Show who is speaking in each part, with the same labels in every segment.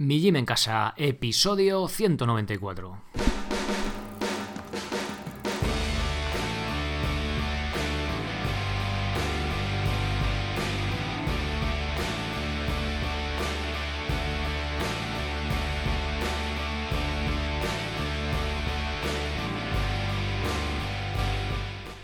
Speaker 1: Mi Gym en Casa, episodio 194.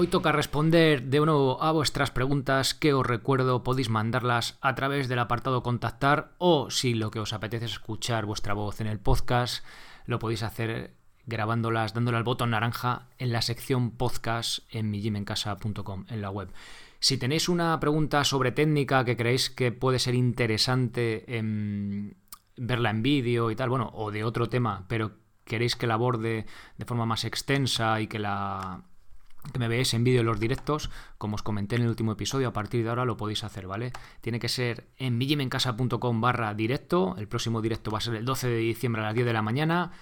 Speaker 1: Hoy toca responder de nuevo a vuestras preguntas que os recuerdo podéis mandarlas a través del apartado contactar o si lo que os apetece es escuchar vuestra voz en el podcast, lo podéis hacer grabándolas, dándole al botón naranja en la sección podcast en mijimencasa.com en la web. Si tenéis una pregunta sobre técnica que creéis que puede ser interesante verla en vídeo y tal, bueno, o de otro tema, pero queréis que la aborde de forma más extensa y que la que me veáis en vídeo los directos, como os comenté en el último episodio, a partir de ahora lo podéis hacer, ¿vale? Tiene que ser en mijimencasa.com barra directo, el próximo directo va a ser el 12 de diciembre a las 10 de la mañana,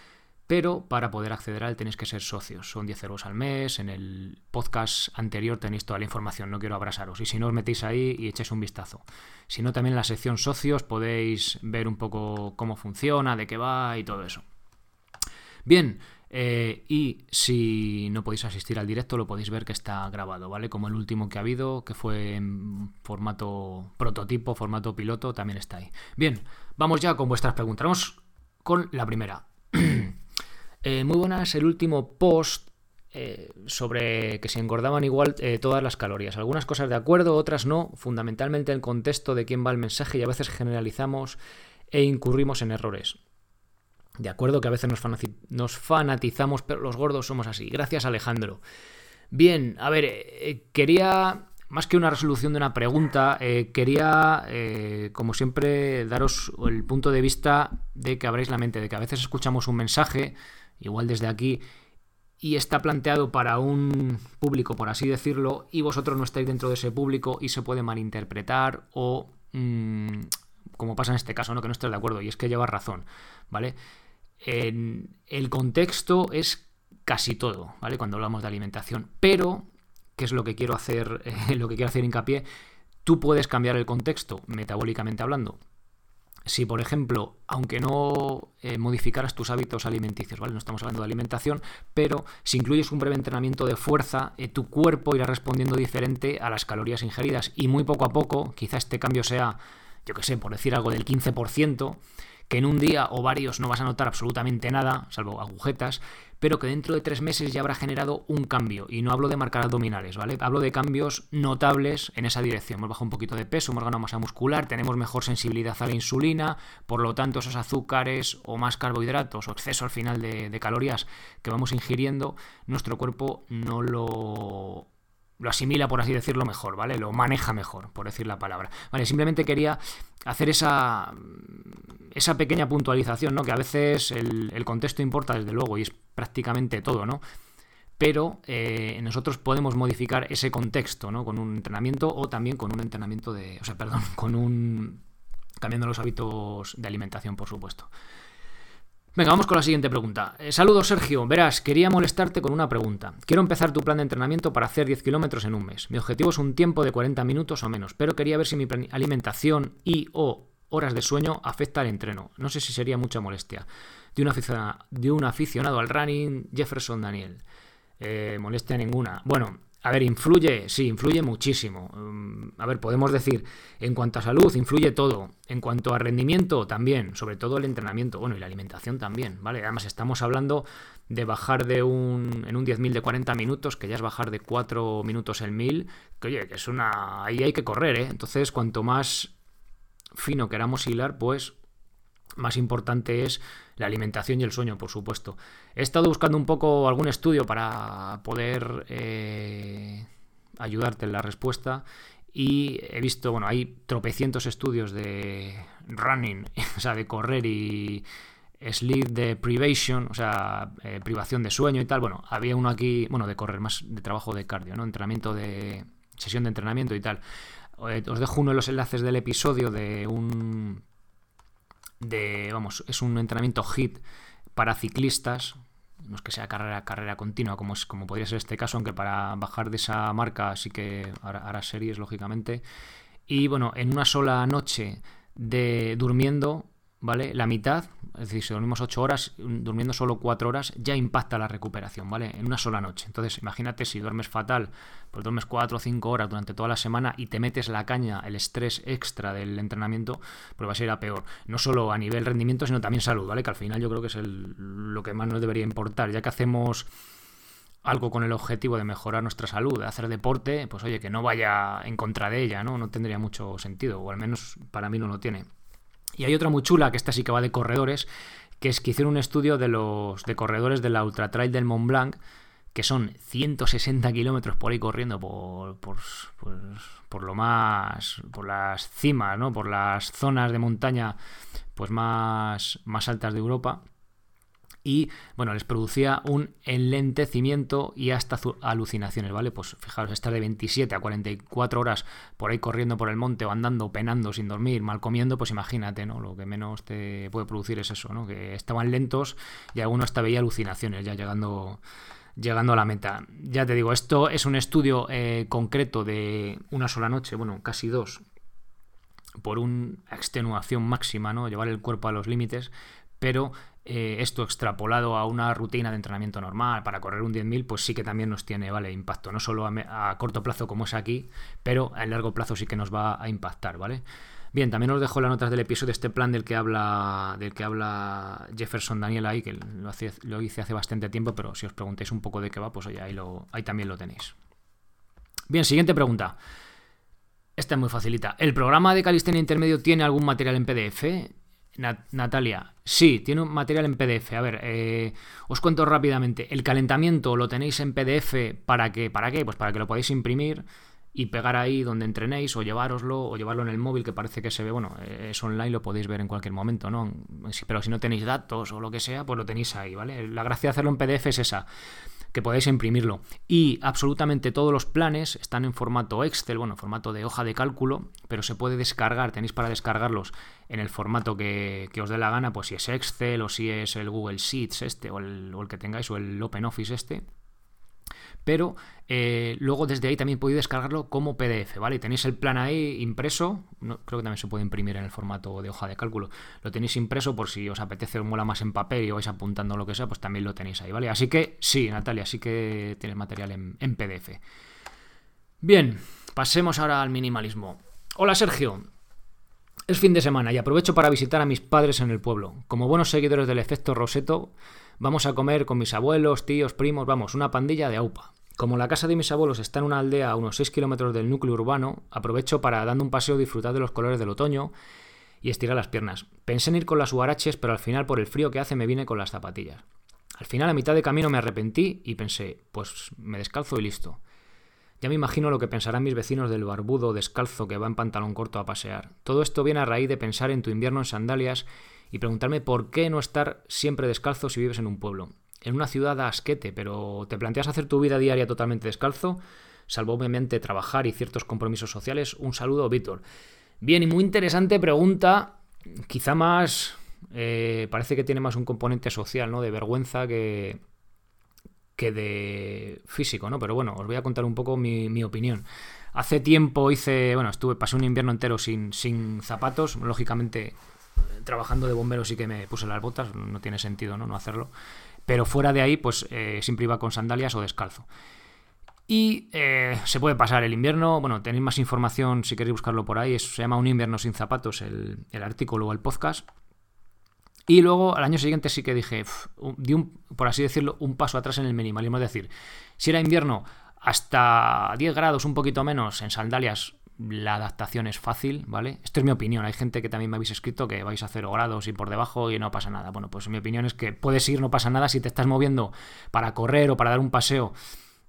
Speaker 1: pero para poder acceder a él tenéis que ser socios, son 10 euros al mes, en el podcast anterior tenéis toda la información, no quiero abrasaros, y si no os metéis ahí y echéis un vistazo. Si no, también en la sección socios podéis ver un poco cómo funciona, de qué va y todo eso. Bien, eh, y si no podéis asistir al directo, lo podéis ver que está grabado, ¿vale? Como el último que ha habido, que fue en formato prototipo, formato piloto, también está ahí. Bien, vamos ya con vuestras preguntas. Vamos con la primera. eh, muy buenas, el último post eh, sobre que se engordaban igual todas las calorías. Algunas cosas de acuerdo, otras no. Fundamentalmente el contexto de quién va el mensaje y a veces generalizamos e incurrimos en errores. De acuerdo que a veces nos, fanatizamos, pero los gordos somos así. Gracias Alejandro. Bien, a ver, eh, quería, más que una resolución de una pregunta, eh, quería, eh, como siempre, daros el punto de vista de que abréis la mente, de que a veces escuchamos un mensaje, igual desde aquí, y está planteado para un público, por así decirlo, y vosotros no estáis dentro de ese público y se puede malinterpretar o... Mm, como pasa en este caso, ¿no? Que no estés de acuerdo, y es que llevas razón, ¿vale? En el contexto es casi todo, ¿vale? Cuando hablamos de alimentación. Pero, ¿qué es lo que quiero hacer, lo que quiero hacer hincapié? Tú puedes cambiar el contexto, metabólicamente hablando. Si, por ejemplo, aunque no eh, modificaras tus hábitos alimenticios, ¿vale? No estamos hablando de alimentación, pero si incluyes un breve entrenamiento de fuerza, eh, tu cuerpo irá respondiendo diferente a las calorías ingeridas. Y muy poco a poco, quizá este cambio sea, yo qué sé, por decir algo del 15%, que en un día o varios no vas a notar absolutamente nada, salvo agujetas, pero que dentro de tres meses ya habrá generado un cambio. Y no hablo de marcar abdominales, ¿vale? Hablo de cambios notables en esa dirección. Hemos bajado un poquito de peso, hemos ganado masa muscular, tenemos mejor sensibilidad a la insulina, por lo tanto esos azúcares o más carbohidratos o exceso al final de, de calorías que vamos ingiriendo, nuestro cuerpo no lo lo asimila, por así decirlo, mejor, ¿vale? Lo maneja mejor, por decir la palabra. Vale, simplemente quería hacer esa, esa pequeña puntualización, ¿no? Que a veces el, contexto importa, desde luego, y es prácticamente todo, ¿no? Pero eh, nosotros podemos modificar ese contexto, ¿no? Con un entrenamiento o también con un entrenamiento de. O sea, perdón, con un. cambiando los hábitos de alimentación, por supuesto. Venga, vamos con la siguiente pregunta. Eh, saludos, Sergio. Verás, quería molestarte con una pregunta. Quiero empezar tu plan de entrenamiento para hacer 10 kilómetros en un mes. Mi objetivo es un tiempo de 40 minutos o menos, pero quería ver si mi alimentación y o horas de sueño afecta al entreno. No sé si sería mucha molestia. De un aficionado, de un aficionado al running, Jefferson Daniel. Eh, molestia ninguna. Bueno, A ver, influye, sí, influye muchísimo. Mm, a ver, podemos decir, en cuanto a salud, influye todo. En cuanto a rendimiento, también, sobre todo el entrenamiento, bueno, y la alimentación también, ¿vale? Además, estamos hablando de bajar de un, en un 10.000 de 40 minutos, que ya es bajar de 4 minutos el 1000, que oye, que es una... Ahí hay que correr, ¿eh? Entonces, cuanto más fino queramos hilar, pues más importante es la alimentación y el sueño, por supuesto. He estado buscando un poco algún estudio para poder eh, ayudarte en la respuesta y he visto, bueno, hay tropecientos estudios de running, o sea, de correr y sleep deprivation, o sea, eh, privación de sueño y tal. Bueno, había uno aquí, bueno, de correr, más de trabajo de cardio, ¿no? Entrenamiento de... sesión de entrenamiento y tal. Eh, os dejo uno de los enlaces del episodio de un de, vamos, es un entrenamiento HIT para ciclistas, no es que sea carrera, carrera continua, como, es, como podría ser este caso, aunque para bajar de esa marca sí que hará series, lógicamente. Y bueno, en una sola noche de durmiendo, ¿vale? La mitad, es decir, si dormimos 8 horas, durmiendo solo 4 horas, ya impacta la recuperación, ¿vale? En una sola noche. Entonces, imagínate si duermes fatal, pues duermes 4 o 5 horas durante toda la semana y te metes la caña, el estrés extra del entrenamiento, pues va a ser a peor. No solo a nivel rendimiento, sino también salud, ¿vale? Que al final yo creo que es lo que más nos debería importar, ya que hacemos algo con el objetivo de mejorar nuestra salud, de hacer deporte, pues oye, que no vaya en contra de ella, ¿no? No tendría mucho sentido, o al menos para mí no lo tiene. Y hay otra muy chula, que esta sí que va de corredores, que es que hicieron un estudio de los de corredores de la Ultra Trail del Mont Blanc, que son 160 kilómetros por ahí corriendo por, por, por, lo más, por las cimas, ¿no? por las zonas de montaña pues más, más altas de Europa y bueno, les producía un enlentecimiento y hasta alucinaciones, ¿vale? Pues fijaros, estar de 27 a 44 horas por ahí corriendo por el monte o andando, penando, sin dormir, mal comiendo, pues imagínate, ¿no? Lo que menos te puede producir es eso, ¿no? Que estaban lentos y alguno hasta veía alucinaciones ya llegando llegando a la meta. Ya te digo, esto es un estudio eh, concreto de una sola noche, bueno, casi dos, por una extenuación máxima, ¿no? Llevar el cuerpo a los límites, pero eh, esto extrapolado a una rutina de entrenamiento normal para correr un 10.000, pues sí que también nos tiene vale impacto, no solo a, corto plazo como es aquí, pero a largo plazo sí que nos va a impactar, ¿vale? Bien, también os dejo las notas del episodio este plan del que habla del que habla Jefferson Daniel ahí, que lo, hice hace bastante tiempo, pero si os preguntáis un poco de qué va, pues oye, ahí, ahí también lo tenéis. Bien, siguiente pregunta. Esta es muy facilita. ¿El programa de calistenia intermedio tiene algún material en PDF? Natalia, sí, tiene un material en PDF. A ver, eh, os cuento rápidamente. El calentamiento lo tenéis en PDF para que, ¿para qué? Pues para que lo podáis imprimir y pegar ahí donde entrenéis o llevároslo o llevarlo en el móvil que parece que se ve, bueno, es online, lo podéis ver en cualquier momento, ¿no? Pero si no tenéis datos o lo que sea, pues lo tenéis ahí, ¿vale? La gracia de hacerlo en PDF es esa que podéis imprimirlo. Y absolutamente todos los planes están en formato Excel, bueno, formato de hoja de cálculo, pero se puede descargar, tenéis para descargarlos en el formato que, os dé la gana, pues si es Excel o si es el Google Sheets este o el, o el que tengáis o el OpenOffice este pero eh, luego desde ahí también podéis descargarlo como PDF, ¿vale? Tenéis el plan ahí impreso, creo que también se puede imprimir en el formato de hoja de cálculo, lo tenéis impreso por si os apetece o mola más en papel y vais apuntando lo que sea, pues también lo tenéis ahí, ¿vale? Así que sí, Natalia, sí que tienes material en PDF. Bien, pasemos ahora al minimalismo. Hola Sergio, es fin de semana y aprovecho para visitar a mis padres en el pueblo. Como buenos seguidores del efecto Roseto, vamos a comer con mis abuelos, tíos, primos, vamos, una pandilla de AUPA. Como la casa de mis abuelos está en una aldea a unos 6 kilómetros del núcleo urbano, aprovecho para, dando un paseo, disfrutar de los colores del otoño y estirar las piernas. Pensé en ir con las huaraches, pero al final, por el frío que hace, me vine con las zapatillas. Al final, a mitad de camino, me arrepentí y pensé, pues me descalzo y listo. Ya me imagino lo que pensarán mis vecinos del barbudo descalzo que va en pantalón corto a pasear. Todo esto viene a raíz de pensar en tu invierno en sandalias y preguntarme por qué no estar siempre descalzo si vives en un pueblo en una ciudad asquete, pero ¿te planteas hacer tu vida diaria totalmente descalzo? Salvo obviamente trabajar y ciertos compromisos sociales. Un saludo, Víctor. Bien, y muy interesante pregunta, quizá más... Eh, parece que tiene más un componente social, ¿no? De vergüenza que, que de físico, ¿no? Pero bueno, os voy a contar un poco mi, mi, opinión. Hace tiempo hice, bueno, estuve, pasé un invierno entero sin, sin zapatos, lógicamente trabajando de bombero sí que me puse las botas, no tiene sentido, ¿no? No hacerlo. Pero fuera de ahí, pues eh, siempre iba con sandalias o descalzo. Y eh, se puede pasar el invierno. Bueno, tenéis más información si queréis buscarlo por ahí. se llama Un invierno sin zapatos, el, artículo o el podcast. Y luego al año siguiente sí que dije, di un, por así decirlo, un paso atrás en el minimalismo. Es decir, si era invierno hasta 10 grados, un poquito menos, en sandalias la adaptación es fácil, ¿vale? Esto es mi opinión. Hay gente que también me habéis escrito que vais a 0 grados y por debajo y no pasa nada. Bueno, pues mi opinión es que puedes ir, no pasa nada si te estás moviendo para correr o para dar un paseo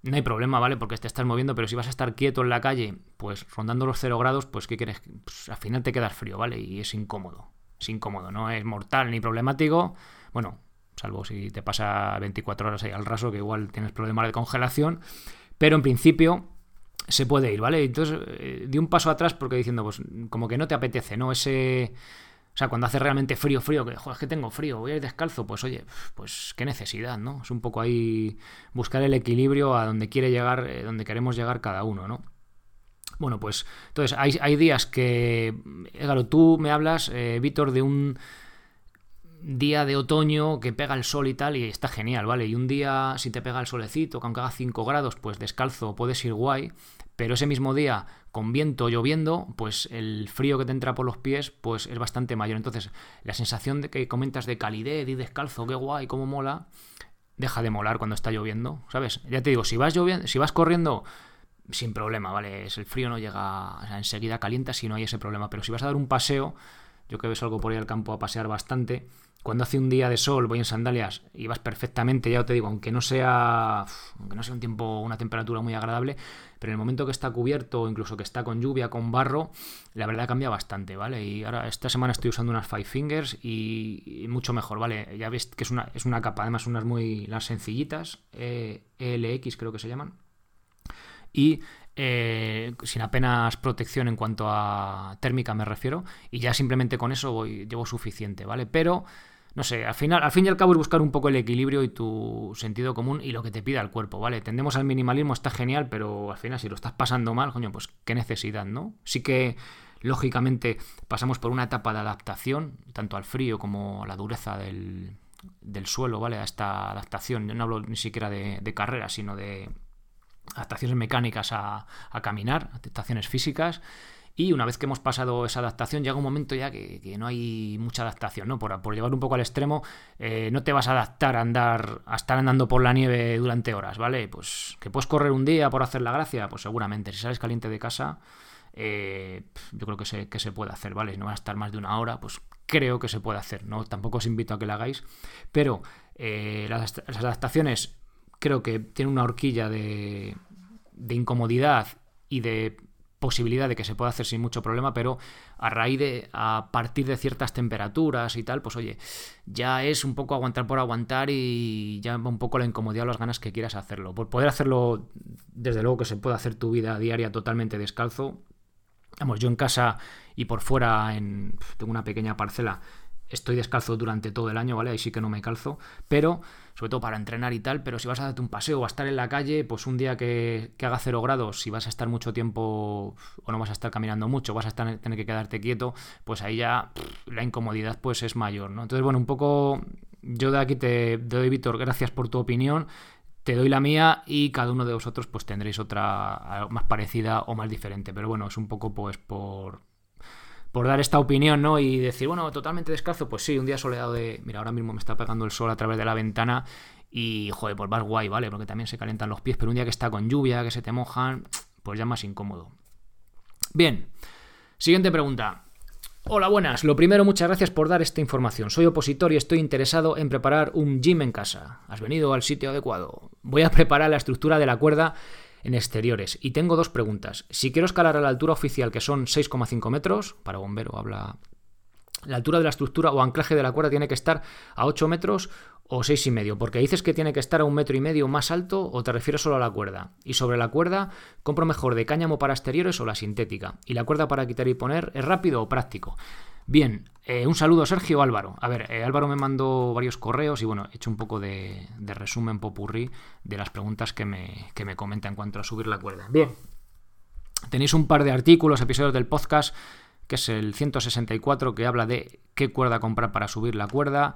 Speaker 1: no hay problema, ¿vale? Porque te estás moviendo, pero si vas a estar quieto en la calle, pues rondando los 0 grados, pues ¿qué quieres? Pues, al final te quedas frío, ¿vale? Y es incómodo. Es incómodo, no es mortal ni problemático. Bueno, salvo si te pasa 24 horas ahí al raso, que igual tienes problemas de congelación. Pero en principio se puede ir, ¿vale? Entonces eh, di un paso atrás porque diciendo, pues como que no te apetece, ¿no? Ese o sea, cuando hace realmente frío, frío, que joder, es que tengo frío, voy a ir descalzo, pues oye, pues qué necesidad, ¿no? Es un poco ahí buscar el equilibrio a donde quiere llegar, eh, donde queremos llegar cada uno, ¿no? Bueno, pues entonces hay, días que, claro, tú me hablas, eh, Víctor, de un día de otoño que pega el sol y tal, y está genial, ¿vale? Y un día, si te pega el solecito, que aunque haga 5 grados, pues descalzo puedes ir guay, pero ese mismo día con viento lloviendo, pues el frío que te entra por los pies pues es bastante mayor. Entonces, la sensación de que comentas de calidez y descalzo, qué guay, cómo mola, deja de molar cuando está lloviendo, ¿sabes? Ya te digo, si vas lloviendo, si vas corriendo sin problema, ¿vale? El frío no llega enseguida calienta si no hay ese problema, pero si vas a dar un paseo, yo que ves algo por ahí al campo a pasear bastante, cuando hace un día de sol, voy en sandalias y vas perfectamente, ya te digo, aunque no sea aunque no sea un tiempo, una temperatura muy agradable, pero en el momento que está cubierto o incluso que está con lluvia, con barro, la verdad cambia bastante, ¿vale? Y ahora esta semana estoy usando unas Five Fingers y, mucho mejor, ¿vale? Ya ves que es una, es una capa, además unas muy las sencillitas, eh, ELX creo que se llaman. Y eh, sin apenas protección en cuanto a térmica me refiero, y ya simplemente con eso llevo suficiente, ¿vale? Pero, no sé, al final, al fin y al cabo es buscar un poco el equilibrio y tu sentido común y lo que te pida el cuerpo, ¿vale? Tendemos al minimalismo, está genial, pero al final si lo estás pasando mal, coño, pues qué necesidad, ¿no? Sí que lógicamente pasamos por una etapa de adaptación, tanto al frío como a la dureza del, del suelo, ¿vale? A esta adaptación, yo no hablo ni siquiera de carrera, sino de adaptaciones mecánicas a, caminar, adaptaciones físicas. Y una vez que hemos pasado esa adaptación, llega un momento ya que, no hay mucha adaptación, ¿no? Por, por llevar un poco al extremo, eh, no te vas a adaptar a andar, a estar andando por la nieve durante horas, ¿vale? Pues que puedes correr un día por hacer la gracia, pues seguramente. Si sales caliente de casa, eh, yo creo que se, puede hacer, ¿vale? Si no va a estar más de una hora, pues creo que se puede hacer, ¿no? Tampoco os invito a que la hagáis, pero eh, las adaptaciones creo que tienen una horquilla de, de incomodidad y de posibilidad de que se pueda hacer sin mucho problema, pero a raíz de, a partir de ciertas temperaturas y tal, pues oye, ya es un poco aguantar por aguantar y ya un poco la incomodidad o las ganas que quieras hacerlo. Por poder hacerlo, desde luego que se puede hacer tu vida diaria totalmente descalzo. Vamos, yo en casa y por fuera, en, tengo una pequeña parcela, estoy descalzo durante todo el año, ¿vale? Ahí sí que no me calzo, pero sobre todo para entrenar y tal, pero si vas a darte un paseo o a estar en la calle, pues un día que, haga cero grados, si vas a estar mucho tiempo o no vas a estar caminando mucho, vas a tener que quedarte quieto, pues ahí ya la incomodidad pues es mayor, ¿no? Entonces, bueno, un poco yo de aquí te doy, Víctor, gracias por tu opinión, te doy la mía y cada uno de vosotros pues tendréis otra más parecida o más diferente, pero bueno, es un poco pues por por dar esta opinión, ¿no? Y decir, bueno, totalmente descalzo, pues sí, un día soleado de, mira, ahora mismo me está pegando el sol a través de la ventana y, joder, pues vas guay, ¿vale? Porque también se calientan los pies, pero un día que está con lluvia, que se te mojan, pues ya más incómodo. Bien, siguiente pregunta. Hola, buenas. Lo primero, muchas gracias por dar esta información. Soy opositor y estoy interesado en preparar un gym en casa. Has venido al sitio adecuado. Voy a preparar la estructura de la cuerda en exteriores. Y tengo dos preguntas. Si quiero escalar a la altura oficial, que son 6,5 metros, para bombero habla... La altura de la estructura o anclaje de la cuerda tiene que estar a 8 metros o seis y medio, porque dices que tiene que estar a un metro y medio más alto o te refieres solo a la cuerda. Y sobre la cuerda, compro mejor de cáñamo para exteriores o la sintética. Y la cuerda para quitar y poner es rápido o práctico. Bien, eh, un saludo Sergio Álvaro. A ver, eh, Álvaro me mandó varios correos y bueno, he hecho un poco de, resumen popurrí de las preguntas que me, que me comenta en cuanto a subir la cuerda. Bien, tenéis un par de artículos, episodios del podcast, que es el 164, que habla de qué cuerda comprar para subir la cuerda.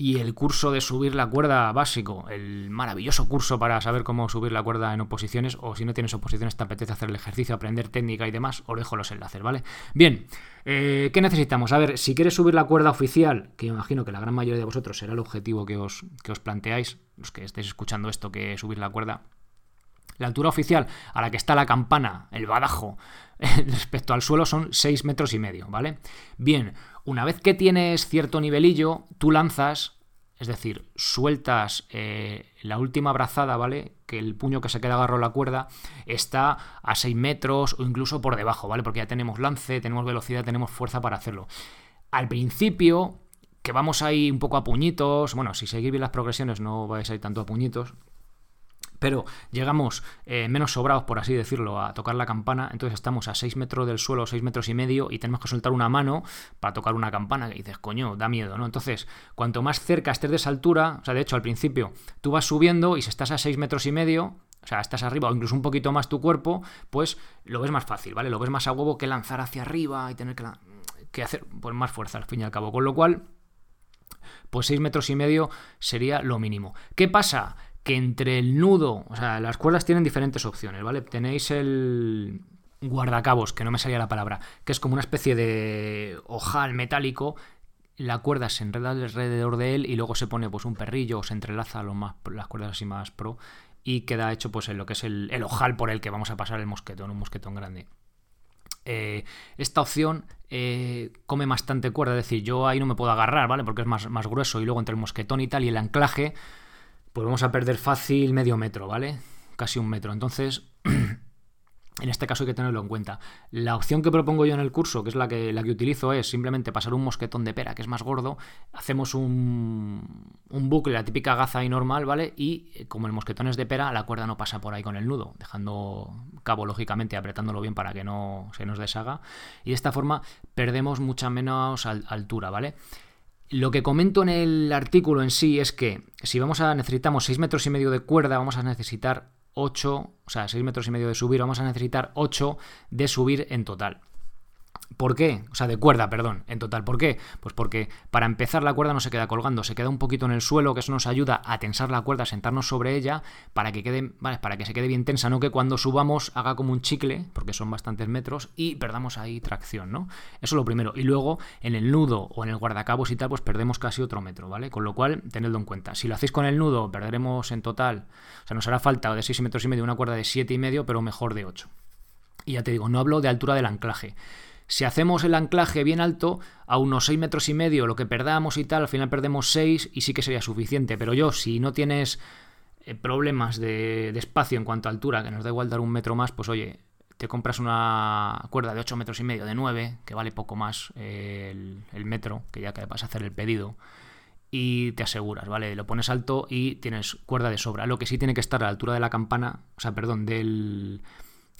Speaker 1: y el curso de subir la cuerda básico, el maravilloso curso para saber cómo subir la cuerda en oposiciones, o si no tienes oposiciones, te apetece hacer el ejercicio, aprender técnica y demás, os dejo los enlaces, ¿vale? Bien, eh, ¿qué necesitamos? A ver, si quieres subir la cuerda oficial, que imagino que la gran mayoría de vosotros será el objetivo que os, que os planteáis, los que estéis escuchando esto, que subir la cuerda, la altura oficial a la que está la campana, el badajo, respecto al suelo son 6 metros y medio, ¿vale? Bien, una vez que tienes cierto nivelillo, tú lanzas, es decir, sueltas eh, la última brazada, ¿vale? Que el puño que se queda agarrado a la cuerda está a 6 metros o incluso por debajo, ¿vale? Porque ya tenemos lance, tenemos velocidad, tenemos fuerza para hacerlo. Al principio, que vamos ahí un poco a puñitos, bueno, si seguís bien las progresiones no vais a ir tanto a puñitos, pero llegamos eh, menos sobrados, por así decirlo, a tocar la campana, entonces estamos a 6 metros del suelo, 6 metros y medio, y tenemos que soltar una mano para tocar una campana, que dices, coño, da miedo, ¿no? Entonces, cuanto más cerca estés de esa altura, o sea, de hecho, al principio, tú vas subiendo y si estás a 6 metros y medio, o sea, estás arriba o incluso un poquito más tu cuerpo, pues lo ves más fácil, ¿vale? Lo ves más a huevo que lanzar hacia arriba y tener que, que hacer pues, más fuerza al fin y al cabo. Con lo cual, pues 6 metros y medio sería lo mínimo. ¿Qué pasa? Que entre el nudo, o sea, las cuerdas tienen diferentes opciones, ¿vale? Tenéis el guardacabos, que no me salía la palabra, que es como una especie de ojal metálico la cuerda se enreda alrededor de él y luego se pone pues un perrillo o se entrelaza más, las cuerdas así más pro y queda hecho pues en lo que es el, ojal por el que vamos a pasar el mosquetón, un mosquetón grande. Eh, esta opción eh, come bastante cuerda, es decir, yo ahí no me puedo agarrar, ¿vale? Porque es más, más grueso y luego entre el mosquetón y tal y el anclaje pues vamos a perder fácil medio metro, ¿vale? Casi un metro. Entonces, en este caso hay que tenerlo en cuenta. La opción que propongo yo en el curso, que es la que, la que utilizo, es simplemente pasar un mosquetón de pera, que es más gordo, hacemos un, un bucle, la típica gaza ahí normal, ¿vale? Y eh, como el mosquetón es de pera, la cuerda no pasa por ahí con el nudo, dejando cabo, lógicamente, apretándolo bien para que no se nos deshaga. Y de esta forma perdemos mucha menos altura, ¿vale? Lo que comento en el artículo en sí es que si vamos a necesitamos 6 metros y medio de cuerda, vamos a necesitar 8, o sea, 6 metros y medio de subir, vamos a necesitar 8 de subir en total. ¿Por qué? O sea, de cuerda, perdón, en total. ¿Por qué? Pues porque para empezar la cuerda no se queda colgando, se queda un poquito en el suelo, que eso nos ayuda a tensar la cuerda, a sentarnos sobre ella, para que quede, ¿vale? para que se quede bien tensa, no que cuando subamos haga como un chicle, porque son bastantes metros, y perdamos ahí tracción, ¿no? Eso es lo primero. Y luego, en el nudo o en el guardacabos y tal, pues perdemos casi otro metro, ¿vale? Con lo cual, tenedlo en cuenta. Si lo hacéis con el nudo, perderemos en total, o sea, nos hará falta de 6 metros y medio una cuerda de 7 y medio, pero mejor de 8. Y ya te digo, no hablo de altura del anclaje. Si hacemos el anclaje bien alto, a unos 6 metros y medio, lo que perdamos y tal, al final perdemos 6 y sí que sería suficiente. Pero yo, si no tienes eh, problemas de, espacio en cuanto a altura, que nos da igual dar un metro más, pues oye, te compras una cuerda de 8 metros y medio, de 9, que vale poco más eh, el, el, metro, que ya que vas a hacer el pedido, y te aseguras, ¿vale? Lo pones alto y tienes cuerda de sobra. Lo que sí tiene que estar a la altura de la campana, o sea, perdón, del,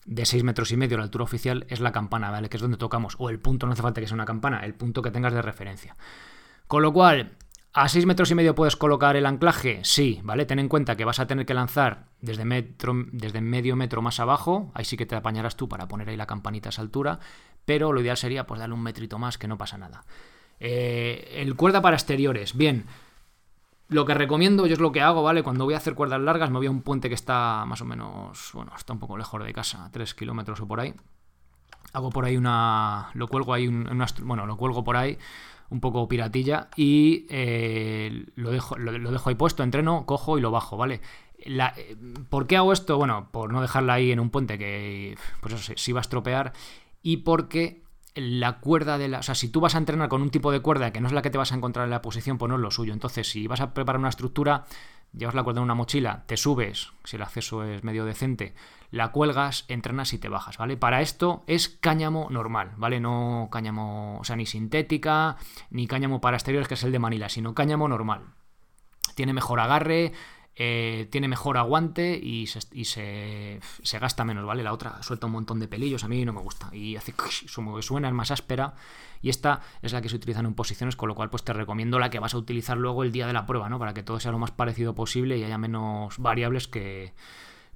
Speaker 1: de 6 metros y medio la altura oficial es la campana, ¿vale? Que es donde tocamos. O el punto, no hace falta que sea una campana, el punto que tengas de referencia. Con lo cual, ¿a 6 metros y medio puedes colocar el anclaje? Sí, ¿vale? Ten en cuenta que vas a tener que lanzar desde, metro, desde medio metro más abajo. Ahí sí que te apañarás tú para poner ahí la campanita a esa altura. Pero lo ideal sería pues darle un metrito más que no pasa nada. Eh, el cuerda para exteriores. Bien, lo que recomiendo, yo es lo que hago, ¿vale? Cuando voy a hacer cuerdas largas, me voy a un puente que está más o menos, bueno, está un poco lejos de casa, 3 kilómetros o por ahí. Hago por ahí una. Lo cuelgo ahí, una, bueno, lo cuelgo por ahí, un poco piratilla, y eh, lo, dejo, lo, dejo ahí puesto, entreno, cojo y lo bajo, ¿vale? Eh, ¿Por qué hago esto? Bueno, por no dejarla ahí en un puente que, pues eso, sí va a estropear, y porque la cuerda de la... O sea, si tú vas a entrenar con un tipo de cuerda que no es la que te vas a encontrar en la posición, pues no es lo suyo. Entonces, si vas a preparar una estructura, llevas la cuerda en una mochila, te subes, si el acceso es medio decente, la cuelgas, entrenas y te bajas, ¿vale? Para esto es cáñamo normal, ¿vale? No cáñamo, o sea, ni sintética, ni cáñamo para exteriores, que es el de Manila, sino cáñamo normal. Tiene mejor agarre, eh, tiene mejor aguante y, se, se, gasta menos, ¿vale? La otra suelta un montón de pelillos, a mí no me gusta. Y hace suena, es más áspera. Y esta es la que se utiliza en posiciones, con lo cual pues te recomiendo la que vas a utilizar luego el día de la prueba, ¿no? Para que todo sea lo más parecido posible y haya menos variables que,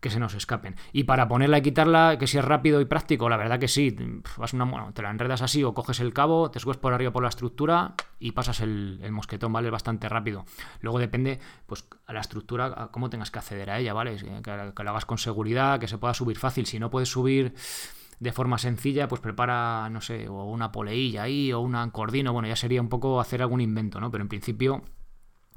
Speaker 1: que se nos escapen. Y para ponerla y quitarla, que si es rápido y práctico, la verdad que sí. Vas una, te la enredas así o coges el cabo, te subes por arriba por la estructura y pasas el, mosquetón, ¿vale? Bastante rápido. Luego depende, pues, a la estructura, a cómo tengas que acceder a ella, ¿vale? Que, que lo hagas con seguridad, que se pueda subir fácil. Si no puedes subir de forma sencilla, pues prepara, no sé, o una poleilla ahí, o una cordino, bueno, ya sería un poco hacer algún invento, ¿no? Pero en principio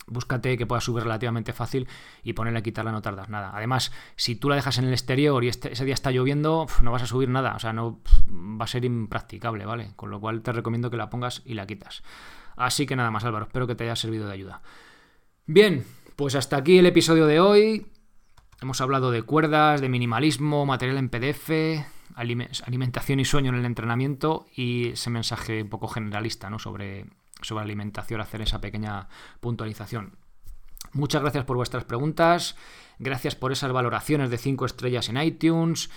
Speaker 1: búscate que pueda subir relativamente fácil y ponerle a quitarla no tardas nada. Además, si tú la dejas en el exterior y este, ese día está lloviendo, no vas a subir nada, o sea, no va a ser impracticable, ¿vale? Con lo cual te recomiendo que la pongas y la quitas. Así que nada más, Álvaro, espero que te haya servido de ayuda. Bien, pues hasta aquí el episodio de hoy. Hemos hablado de cuerdas, de minimalismo, material en PDF, alimentación y sueño en el entrenamiento y ese mensaje un poco generalista ¿no? sobre sobre alimentación, hacer esa pequeña puntualización. Muchas gracias por vuestras preguntas, gracias por esas valoraciones de 5 estrellas en iTunes,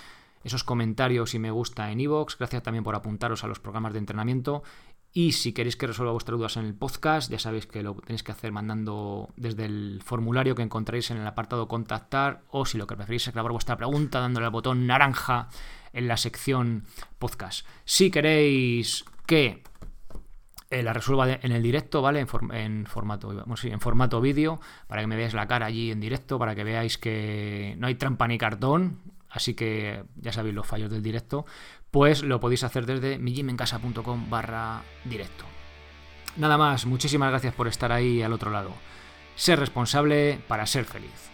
Speaker 1: esos comentarios y me gusta en iVoox, gracias también por apuntaros a los programas de entrenamiento y si queréis que resuelva vuestras dudas en el podcast, ya sabéis que lo tenéis que hacer mandando desde el formulario que encontráis en el apartado contactar o si lo que preferís es grabar vuestra pregunta dándole al botón naranja en la sección podcast. Si queréis que eh, la resuelva en el directo, ¿vale? En, formato, en formato vídeo, para que me veáis la cara allí en directo, para que veáis que no hay trampa ni cartón, así que ya sabéis los fallos del directo, pues lo podéis hacer desde mijimencasa.com barra directo. Nada más, muchísimas gracias por estar ahí al otro lado. Ser responsable para ser feliz.